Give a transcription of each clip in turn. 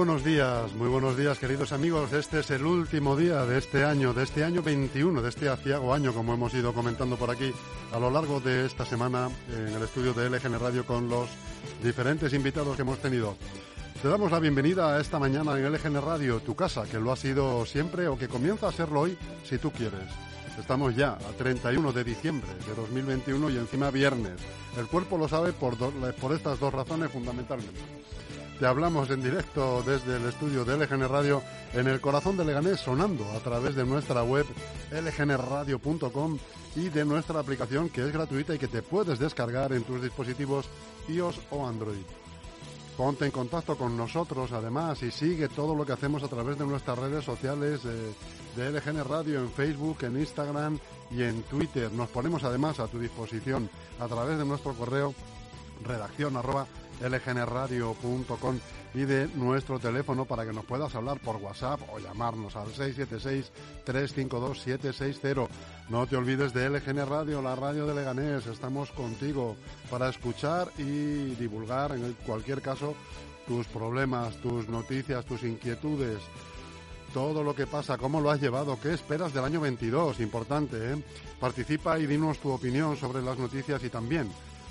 Buenos días, muy buenos días queridos amigos. Este es el último día de este año, de este año 21, de este aciago año, como hemos ido comentando por aquí a lo largo de esta semana en el estudio de LGN Radio con los diferentes invitados que hemos tenido. Te damos la bienvenida a esta mañana en LGN Radio, tu casa, que lo ha sido siempre o que comienza a serlo hoy, si tú quieres. Estamos ya a 31 de diciembre de 2021 y encima viernes. El cuerpo lo sabe por, por estas dos razones fundamentalmente. Te hablamos en directo desde el estudio de LGN Radio en el corazón de Leganés, sonando a través de nuestra web lgnradio.com y de nuestra aplicación que es gratuita y que te puedes descargar en tus dispositivos iOS o Android. Ponte en contacto con nosotros además y sigue todo lo que hacemos a través de nuestras redes sociales de, de LGN Radio en Facebook, en Instagram y en Twitter. Nos ponemos además a tu disposición a través de nuestro correo redacción lgnradio.com y de nuestro teléfono para que nos puedas hablar por WhatsApp o llamarnos al 676-352-760. No te olvides de LGN Radio, la radio de Leganés. Estamos contigo para escuchar y divulgar, en cualquier caso, tus problemas, tus noticias, tus inquietudes todo lo que pasa, cómo lo has llevado, qué esperas del año 22, importante, ¿eh? Participa y dinos tu opinión sobre las noticias y también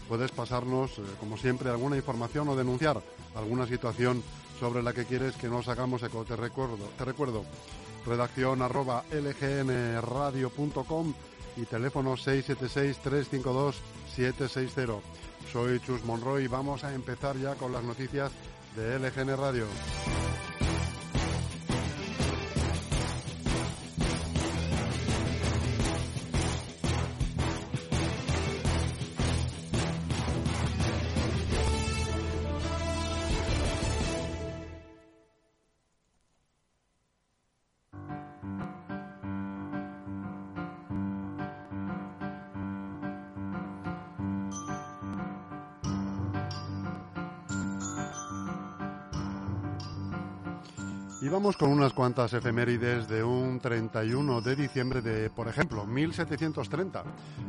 puedes pasarnos, eh, como siempre, alguna información o denunciar alguna situación sobre la que quieres que nos hagamos eco. Te recuerdo, te recuerdo, redacción arroba lgnradio.com y teléfono 676-352-760. Soy Chus Monroy y vamos a empezar ya con las noticias de LGN Radio. Unas cuantas efemérides de un 31 de diciembre de, por ejemplo, 1730.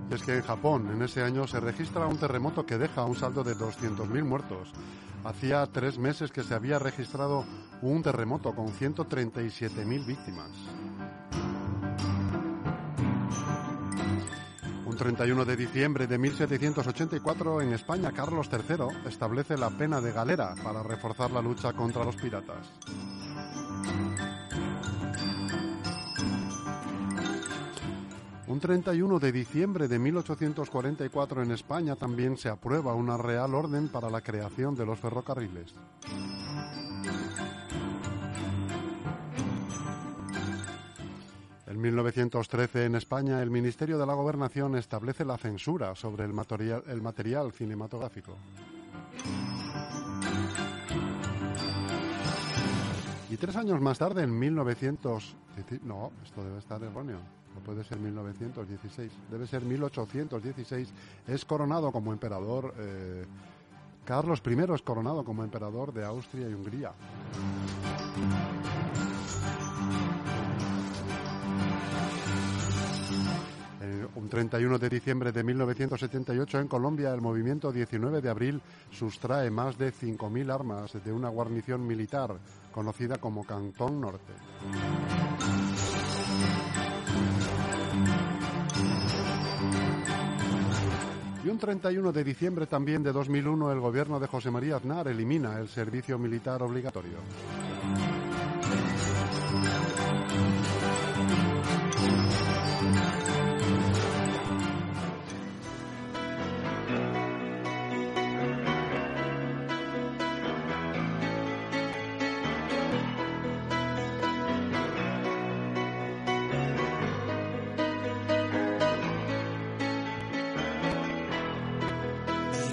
es que en Japón en ese año se registra un terremoto que deja un saldo de 200.000 muertos. Hacía tres meses que se había registrado un terremoto con 137.000 víctimas. Un 31 de diciembre de 1784 en España, Carlos III establece la pena de galera para reforzar la lucha contra los piratas. Un 31 de diciembre de 1844 en España también se aprueba una real orden para la creación de los ferrocarriles. En 1913 en España el Ministerio de la Gobernación establece la censura sobre el material, cinematográfico. Y tres años más tarde, en 1900... No, esto debe estar erróneo. No puede ser 1916. Debe ser 1816. Es coronado como emperador... Eh, Carlos I es coronado como emperador de Austria y Hungría. un 31 de diciembre de 1978 en Colombia, el movimiento 19 de abril sustrae más de 5.000 armas de una guarnición militar conocida como Cantón Norte. Y un 31 de diciembre también de 2001 el gobierno de José María Aznar elimina el servicio militar obligatorio.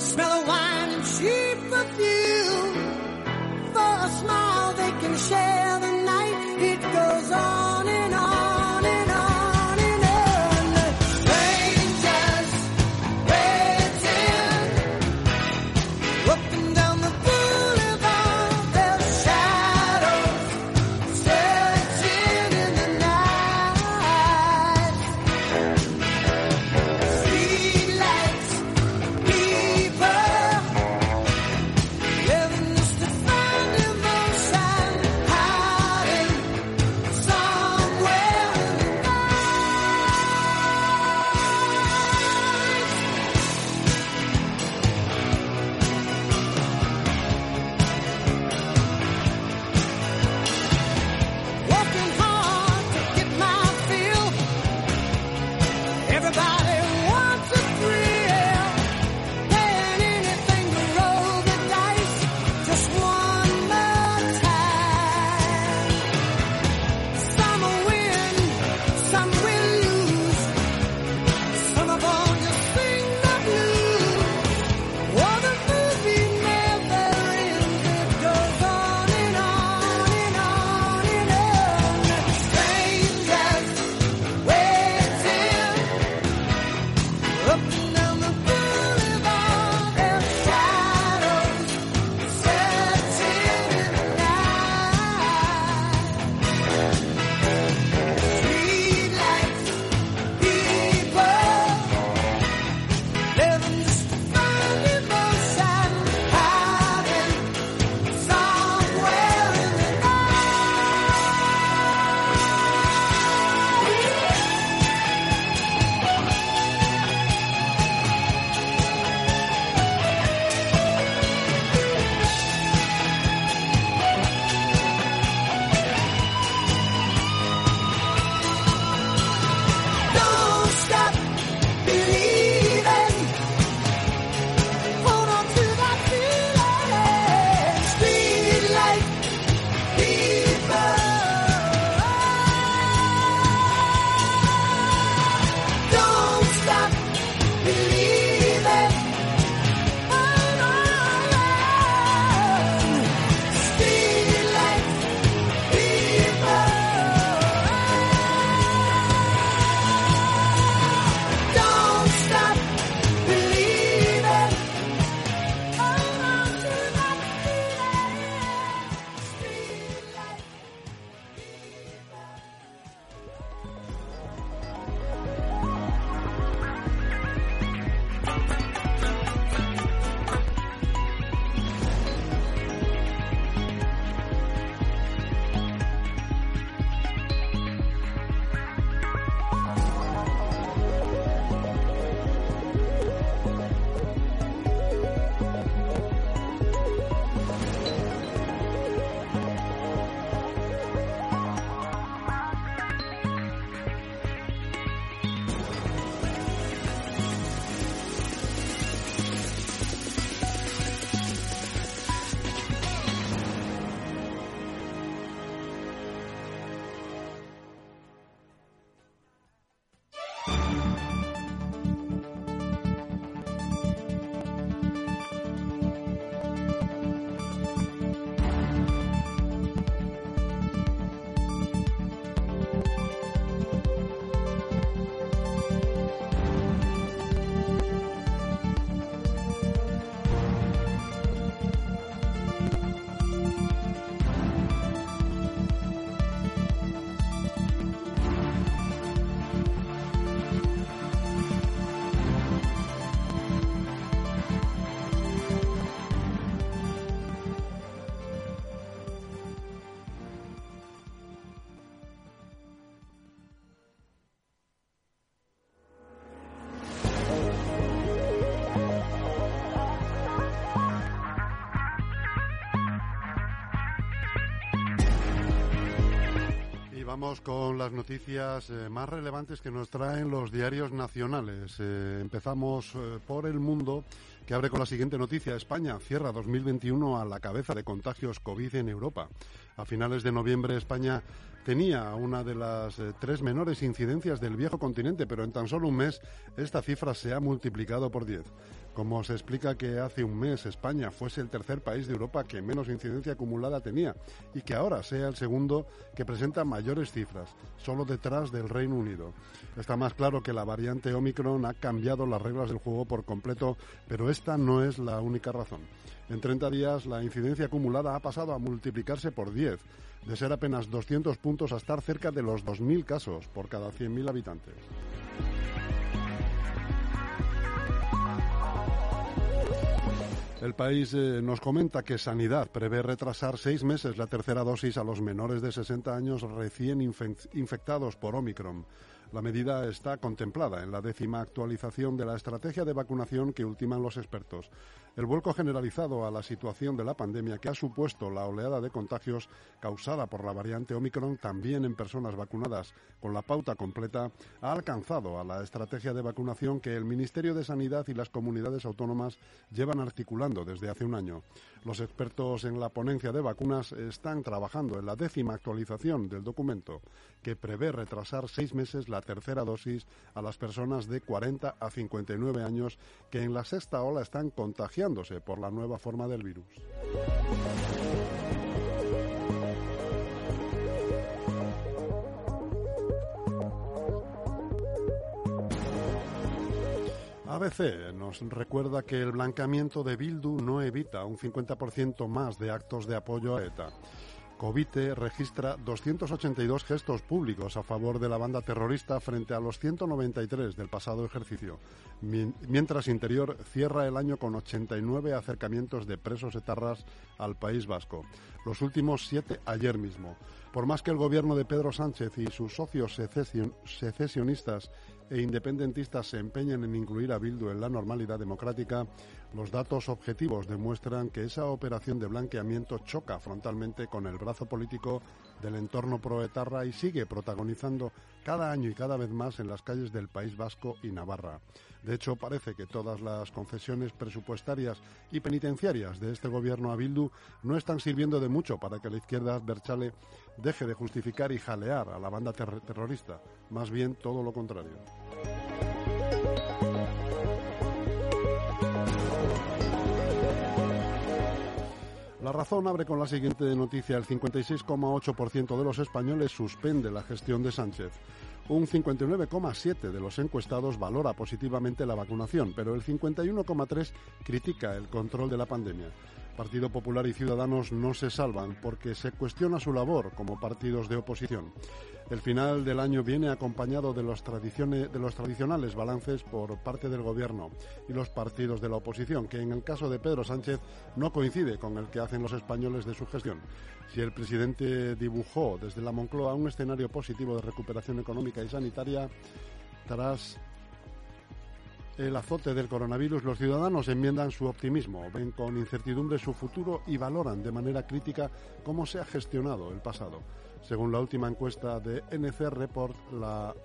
smell of wine and cheap perfume. Vamos con las noticias eh, más relevantes que nos traen los diarios nacionales. Eh, empezamos eh, por el mundo que abre con la siguiente noticia. España cierra 2021 a la cabeza de contagios COVID en Europa. A finales de noviembre España tenía una de las eh, tres menores incidencias del viejo continente, pero en tan solo un mes esta cifra se ha multiplicado por 10. Como se explica que hace un mes España fuese el tercer país de Europa que menos incidencia acumulada tenía y que ahora sea el segundo que presenta mayores cifras, solo detrás del Reino Unido. Está más claro que la variante Omicron ha cambiado las reglas del juego por completo, pero esta no es la única razón. En 30 días la incidencia acumulada ha pasado a multiplicarse por 10, de ser apenas 200 puntos a estar cerca de los 2.000 casos por cada 100.000 habitantes. El país eh, nos comenta que Sanidad prevé retrasar seis meses la tercera dosis a los menores de 60 años recién infec- infectados por Omicron. La medida está contemplada en la décima actualización de la estrategia de vacunación que ultiman los expertos. El vuelco generalizado a la situación de la pandemia que ha supuesto la oleada de contagios causada por la variante Omicron también en personas vacunadas con la pauta completa ha alcanzado a la estrategia de vacunación que el Ministerio de Sanidad y las comunidades autónomas llevan articulando desde hace un año. Los expertos en la ponencia de vacunas están trabajando en la décima actualización del documento que prevé retrasar seis meses la tercera dosis a las personas de 40 a 59 años que en la sexta ola están contagiándose por la nueva forma del virus. ABC nos recuerda que el blanqueamiento de Bildu no evita un 50% más de actos de apoyo a ETA. Covite registra 282 gestos públicos a favor de la banda terrorista frente a los 193 del pasado ejercicio, mien- mientras Interior cierra el año con 89 acercamientos de presos etarras al País Vasco, los últimos siete ayer mismo. Por más que el gobierno de Pedro Sánchez y sus socios secesion- secesionistas e independentistas se empeñen en incluir a Bildu en la normalidad democrática, los datos objetivos demuestran que esa operación de blanqueamiento choca frontalmente con el brazo político del entorno proetarra y sigue protagonizando cada año y cada vez más en las calles del País Vasco y Navarra. De hecho, parece que todas las concesiones presupuestarias y penitenciarias de este gobierno a Bildu no están sirviendo de mucho para que la izquierda Berchale deje de justificar y jalear a la banda ter- terrorista. Más bien todo lo contrario. La razón abre con la siguiente noticia. El 56,8% de los españoles suspende la gestión de Sánchez. Un 59,7% de los encuestados valora positivamente la vacunación, pero el 51,3% critica el control de la pandemia. Partido Popular y Ciudadanos no se salvan porque se cuestiona su labor como partidos de oposición. El final del año viene acompañado de los, de los tradicionales balances por parte del Gobierno y los partidos de la oposición, que en el caso de Pedro Sánchez no coincide con el que hacen los españoles de su gestión. Si el presidente dibujó desde la Moncloa un escenario positivo de recuperación económica y sanitaria, tras el azote del coronavirus, los ciudadanos enmiendan su optimismo, ven con incertidumbre su futuro y valoran de manera crítica cómo se ha gestionado el pasado. Según la última encuesta de NC Report,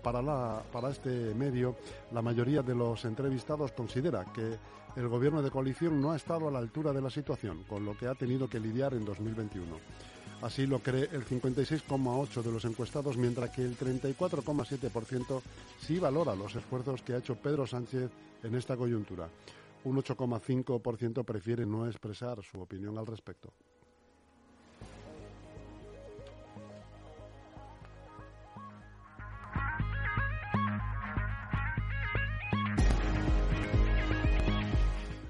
para este medio, la mayoría de los entrevistados considera que el gobierno de coalición no ha estado a la altura de la situación, con lo que ha tenido que lidiar en 2021. Así lo cree el 56,8% de los encuestados, mientras que el 34,7% sí valora los esfuerzos que ha hecho Pedro Sánchez en esta coyuntura. Un 8,5% prefiere no expresar su opinión al respecto.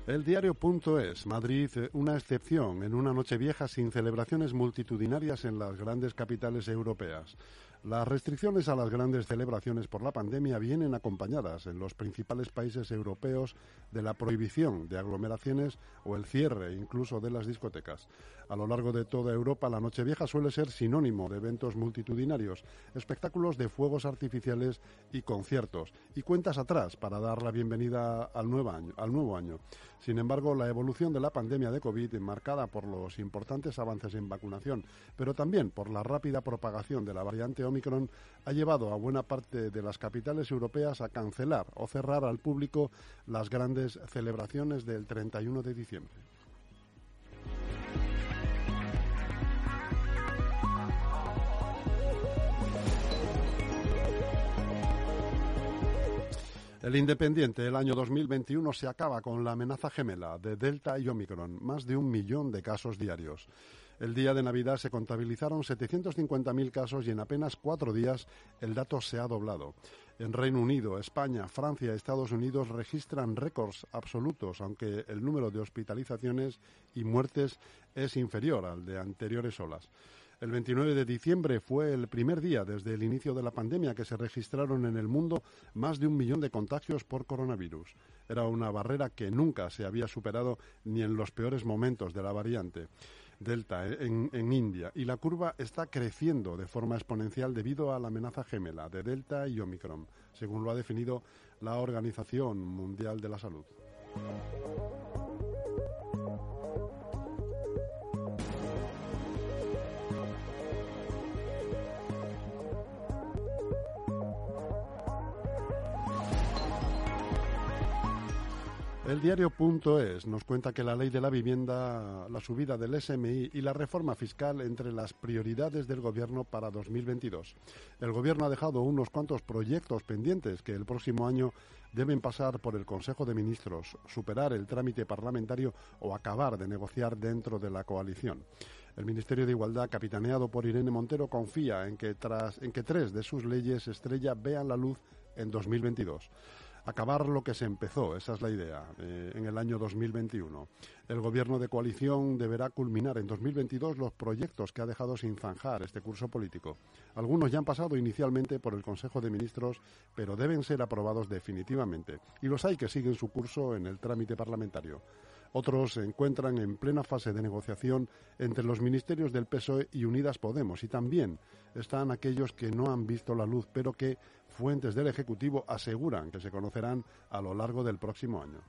El diario.es, Madrid, eh, una excepción en una noche vieja sin celebraciones multitudinarias en las grandes capitales europeas. Las restricciones a las grandes celebraciones por la pandemia vienen acompañadas en los principales países europeos de la prohibición de aglomeraciones o el cierre incluso de las discotecas. A lo largo de toda Europa, la Nochevieja suele ser sinónimo de eventos multitudinarios, espectáculos de fuegos artificiales y conciertos, y cuentas atrás para dar la bienvenida al nuevo año. Al nuevo año. Sin embargo, la evolución de la pandemia de COVID, marcada por los importantes avances en vacunación, pero también por la rápida propagación de la variante Omicron ha llevado a buena parte de las capitales europeas a cancelar o cerrar al público las grandes celebraciones del 31 de diciembre. El Independiente, el año 2021 se acaba con la amenaza gemela de Delta y Omicron, más de un millón de casos diarios. El día de Navidad se contabilizaron 750.000 casos y en apenas cuatro días el dato se ha doblado. En Reino Unido, España, Francia y Estados Unidos registran récords absolutos, aunque el número de hospitalizaciones y muertes es inferior al de anteriores olas. El 29 de diciembre fue el primer día desde el inicio de la pandemia que se registraron en el mundo más de un millón de contagios por coronavirus. Era una barrera que nunca se había superado ni en los peores momentos de la variante. Delta en, en, India y la curva está creciendo de forma exponencial debido a la amenaza gemela de Delta y Omicron, según lo ha definido la Organización Mundial de la Salud. El diario.es nos cuenta que la ley de la vivienda, la subida del SMI y la reforma fiscal entre las prioridades del Gobierno para 2022. El Gobierno ha dejado unos cuantos proyectos pendientes que el próximo año deben pasar por el Consejo de Ministros, superar el trámite parlamentario o acabar de negociar dentro de la coalición. El Ministerio de Igualdad, capitaneado por Irene Montero, confía en que, tras, en que tres de sus leyes estrella vean la luz en 2022 acabar lo que se empezó, esa es la idea, eh, en el año 2021. El gobierno de coalición deberá culminar en 2022 los proyectos que ha dejado sin zanjar este curso político. Algunos ya han pasado inicialmente por el Consejo de Ministros, pero deben ser aprobados definitivamente. Y los hay que siguen su curso en el trámite parlamentario. Otros se encuentran en plena fase de negociación entre los ministerios del PSOE y Unidas Podemos y también están aquellos que no han visto la luz, pero que fuentes del Ejecutivo aseguran que se conocerán a lo largo del próximo año.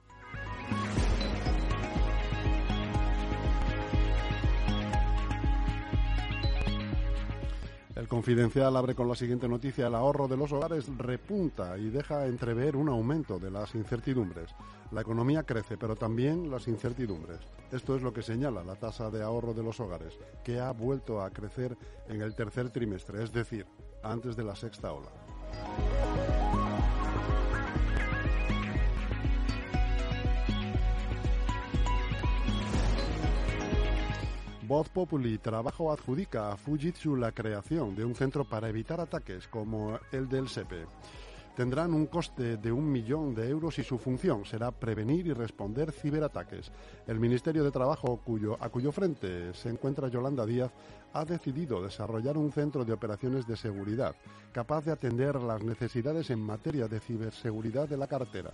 El Confidencial abre con la siguiente noticia. El ahorro de los hogares repunta y deja entrever un aumento de las incertidumbres. La economía crece, pero también las incertidumbres. Esto es lo que señala la tasa de ahorro de los hogares, que ha vuelto a crecer en el tercer trimestre, es decir, antes de la sexta ola. Voz Populi Trabajo adjudica a Fujitsu la creación de un centro para evitar ataques como el del SEPE. Tendrán un coste de un millón de euros y su función será prevenir y responder ciberataques. El Ministerio de Trabajo, cuyo, a cuyo frente se encuentra Yolanda Díaz, ha decidido desarrollar un centro de operaciones de seguridad capaz de atender las necesidades en materia de ciberseguridad de la cartera.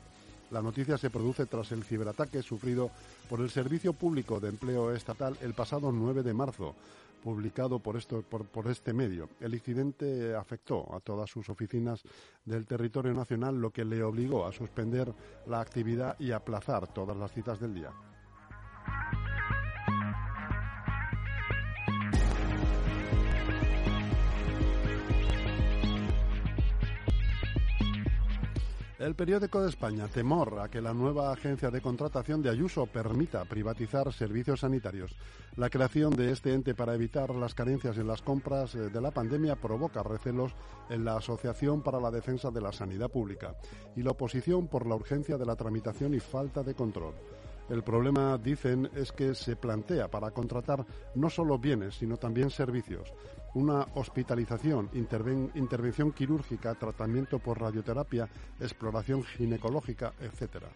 La noticia se produce tras el ciberataque sufrido por el Servicio Público de Empleo Estatal el pasado 9 de marzo, publicado por, por, este medio. El incidente afectó a todas sus oficinas del territorio nacional, lo que le obligó a suspender la actividad y aplazar todas las citas del día. El periódico de España, temor a que la nueva agencia de contratación de Ayuso permita privatizar servicios sanitarios. La creación de este ente para evitar las carencias en las compras de la pandemia provoca recelos en la Asociación para la Defensa de la Sanidad Pública y la oposición por la urgencia de la tramitación y falta de control. El problema, dicen, es que se plantea para contratar no solo bienes, sino también servicios. Una hospitalización, interven intervención quirúrgica, tratamiento por radioterapia, exploración ginecológica, etc.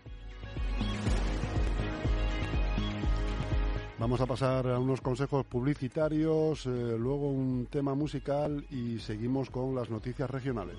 Vamos a pasar a unos consejos publicitarios, eh, luego un tema musical y seguimos con las noticias regionales.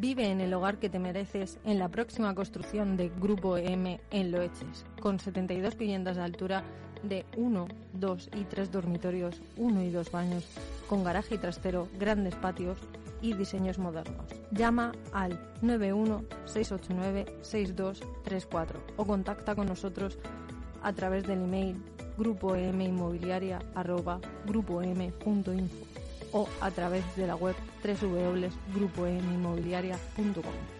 Vive en el hogar que te mereces en la próxima construcción de Grupo M en Loeches, con 72 viviendas de altura de 1, 2 y 3 dormitorios, 1 y 2 baños, con garaje y trastero, grandes patios y diseños modernos. Llama al 91-689-6234 o contacta con nosotros a través del email grupominmobiliaria.grupom.info o a través de la web www.grupominmobiliaria.com.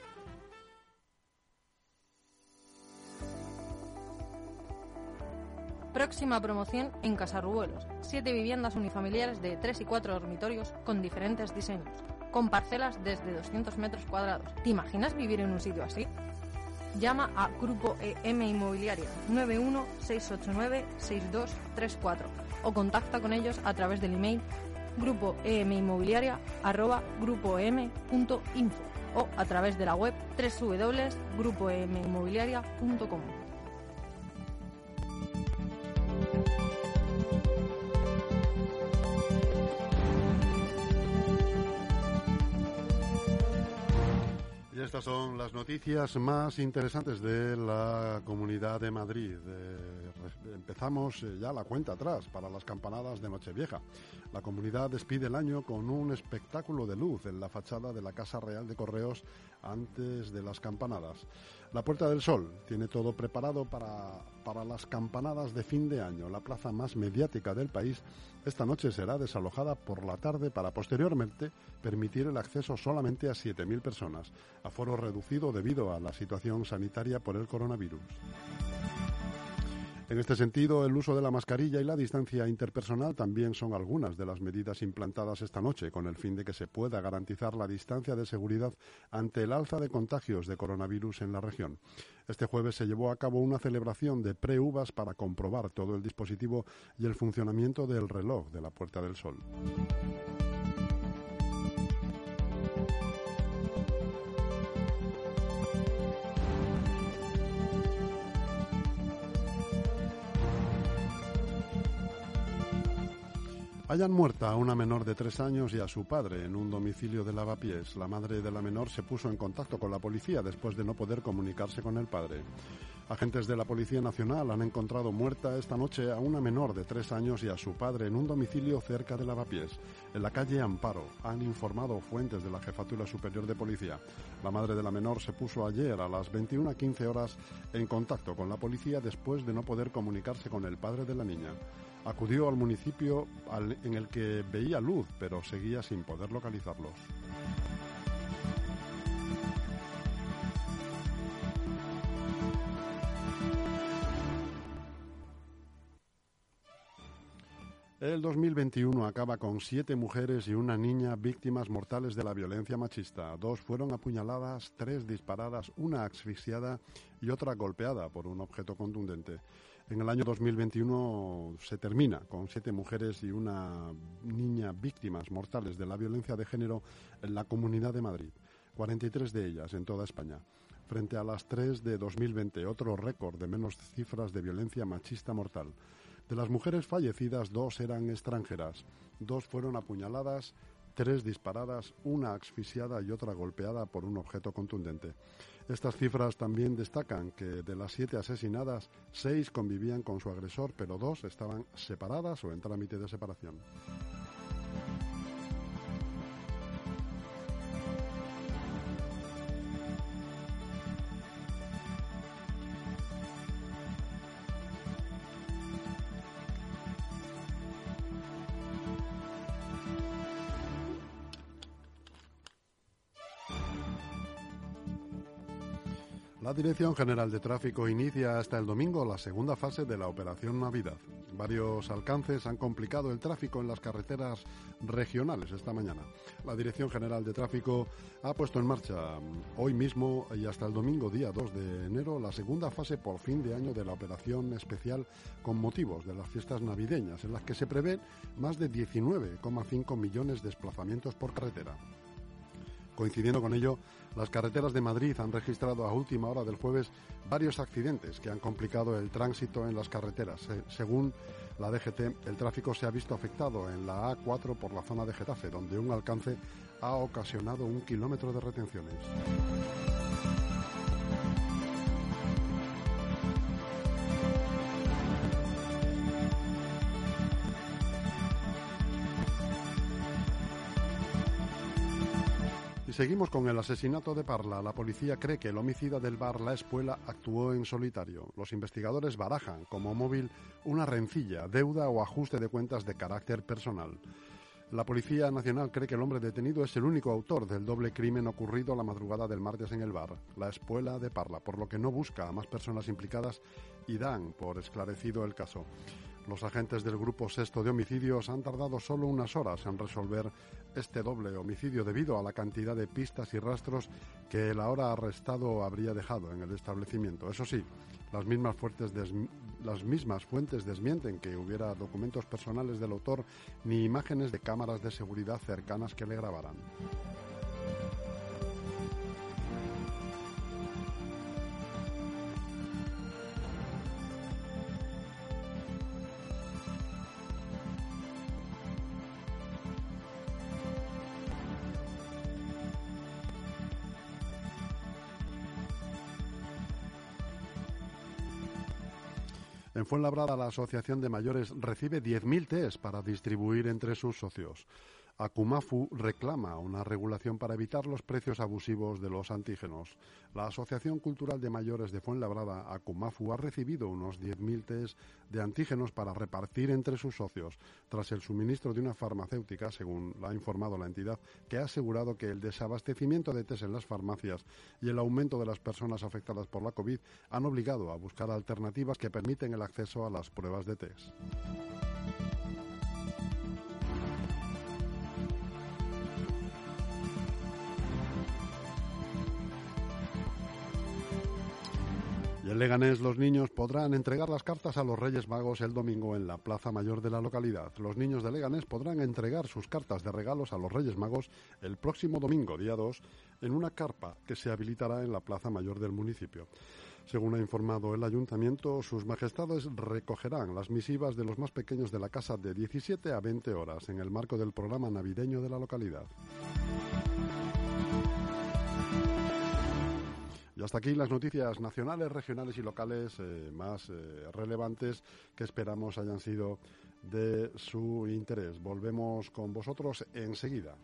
Próxima promoción en Casarrubuelos. Siete viviendas unifamiliares de 3 y 4 dormitorios con diferentes diseños, con parcelas desde 200 metros cuadrados. ¿Te imaginas vivir en un sitio así? Llama a Grupo EM Inmobiliaria 916896234 o contacta con ellos a través del email grupoeminmobiliaria@grupoem.info o a través de la web www.grupoeminmobiliaria.com. noticias más interesantes de la Comunidad de Madrid. Empezamos eh, ya la cuenta atrás para las campanadas de Nochevieja. La comunidad despide el año con un espectáculo de luz en la fachada de la Casa Real de Correos antes de las campanadas. La Puerta del Sol tiene todo preparado para, para las campanadas de fin de año. La plaza más mediática del país esta noche será desalojada por la tarde para posteriormente permitir el acceso solamente a 7.000 personas, aforo reducido debido a la situación sanitaria por el coronavirus. En este sentido, el uso de la mascarilla y la distancia interpersonal también son algunas de las medidas implantadas esta noche, con el fin de que se pueda garantizar la distancia de seguridad ante el alza de contagios de coronavirus en la región. Este jueves se llevó a cabo una celebración de pre-uvas para comprobar todo el dispositivo y el funcionamiento del reloj de la Puerta del Sol. Hayan muerta a una menor de tres años y a su padre en un domicilio de Lavapiés. La madre de la menor se puso en contacto con la policía después de no poder comunicarse con el padre. Agentes de la Policía Nacional han encontrado muerta esta noche a una menor de tres años y a su padre en un domicilio cerca de Lavapiés, en la calle Amparo, han informado fuentes de la Jefatura Superior de Policía. La madre de la menor se puso ayer a las 21.15 horas en contacto con la policía después de no poder comunicarse con el padre de la niña. Acudió al municipio en el que veía luz, pero seguía sin poder localizarlos. El 2021 acaba con siete mujeres y una niña víctimas mortales de la violencia machista. Dos fueron apuñaladas, tres disparadas, una asfixiada y otra golpeada por un objeto contundente. En el año 2021 se termina con siete mujeres y una niña víctimas mortales de la violencia de género en la Comunidad de Madrid. 43 de ellas en toda España. Frente a las tres de 2020, otro récord de menos cifras de violencia machista mortal. De las mujeres fallecidas, dos eran extranjeras, dos fueron apuñaladas, tres disparadas, una asfixiada y otra golpeada por un objeto contundente. Estas cifras también destacan que de las siete asesinadas, seis convivían con su agresor, pero dos estaban separadas o en trámite de separación. La Dirección General de Tráfico inicia hasta el domingo la segunda fase de la Operación Navidad. Varios alcances han complicado el tráfico en las carreteras regionales esta mañana. La Dirección General de Tráfico ha puesto en marcha mm, hoy mismo y hasta el domingo día 2 de enero la segunda fase por fin de año de la operación especial con motivos de las fiestas navideñas, en las que se prevén más de 19,5 millones de desplazamientos por carretera. Coincidiendo con ello, las carreteras de Madrid han registrado a última hora del jueves varios accidentes que han complicado el tránsito en las carreteras. Se- según la DGT, el tráfico se ha visto afectado en la A4 por la zona de Getafe, donde un alcance ha ocasionado un kilómetro de retenciones. Seguimos con el asesinato de Parla. La policía cree que el homicida del bar La Espuela actuó en solitario. Los investigadores barajan como móvil una rencilla, deuda o ajuste de cuentas de carácter personal. La Policía Nacional cree que el hombre detenido es el único autor del doble crimen ocurrido la madrugada del martes en el bar, la espuela de Parla, por lo que no busca a más personas implicadas y dan por esclarecido el caso. Los agentes del Grupo Sexto de Homicidios han tardado solo unas horas en resolver este doble homicidio debido a la cantidad de pistas y rastros que el ahora arrestado habría dejado en el establecimiento. Eso sí, las mismas, las mismas fuentes desmienten que hubiera documentos personales del autor ni imágenes de cámaras de seguridad cercanas que le grabaran. En Fuenlabrada, la Asociación de Mayores recibe 10.000 test para distribuir entre sus socios. Akumafu reclama una regulación para evitar los precios abusivos de los antígenos. La Asociación Cultural de Mayores de Fuenlabrada, Akumafu, ha recibido unos 10.000 test de antígenos para repartir entre sus socios, tras el suministro de una farmacéutica, según ha informado la entidad, que ha asegurado que el desabastecimiento de test en las farmacias y el aumento de las personas afectadas por la COVID han obligado a buscar alternativas que permiten el acceso a las pruebas de test. En Leganés los niños podrán entregar las cartas a los Reyes Magos el domingo en la Plaza Mayor de la localidad. Los niños de Leganés podrán entregar sus cartas de regalos a los Reyes Magos el próximo domingo, día 2, en una carpa que se habilitará en la Plaza Mayor del municipio. Según ha informado el ayuntamiento, sus majestades recogerán las misivas de los más pequeños de la casa de 17 a 20 horas en el marco del programa navideño de la localidad. Y hasta aquí las noticias nacionales, regionales y locales eh, más eh, relevantes que esperamos hayan sido de su interés. Volvemos con vosotros enseguida.